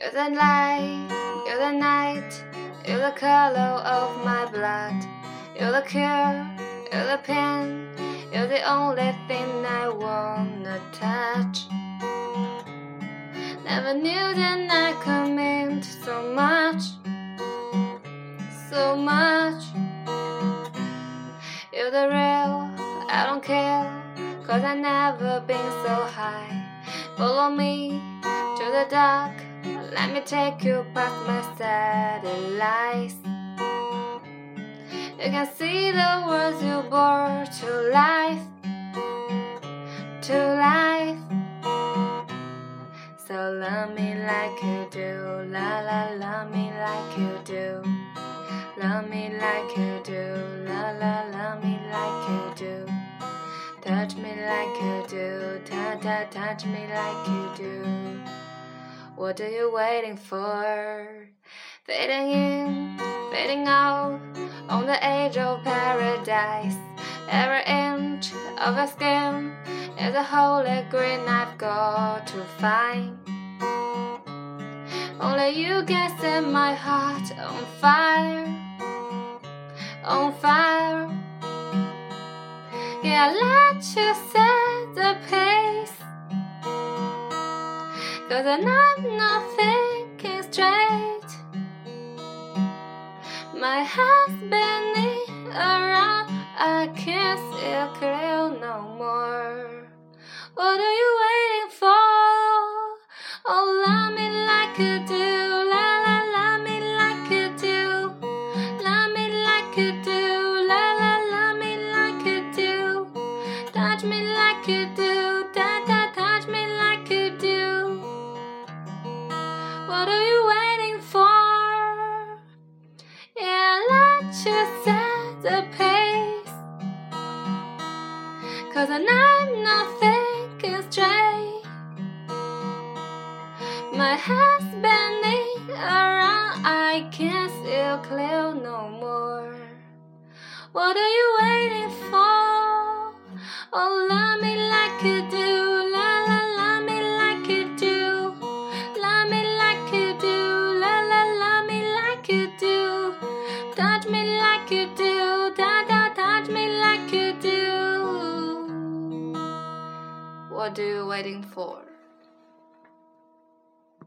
You're the light, you're the night, you're the color of my blood. You're the cure, you're the pain, you're the only thing I wanna touch. Never knew that I could mean so much, so much. You're the real, I don't care, cause I never been so high. Follow me to the dark. Let me take you past my satellites. You can see the words you bore to life, to life. So love me like you do, la la, love me like you do. Love me like you do, la la, love me like you do. Touch me like you do, ta ta, touch me like you do. What are you waiting for? Fading in, fading out, on the edge of paradise. Every inch of your skin is a holy grail I've got to find. Only you can set my heart on fire, on fire. Yeah, let you set Cause I'm not thinking straight. My heart's spinning around. I can't see clear no more. What are you Cause I'm not thinking straight. My head's bending around, I can't see clear no more. What are you waiting for? Oh, love me like you do, la la, love me like you do, love me like you do, la la, love me like you do, touch me like you do, What are you waiting for?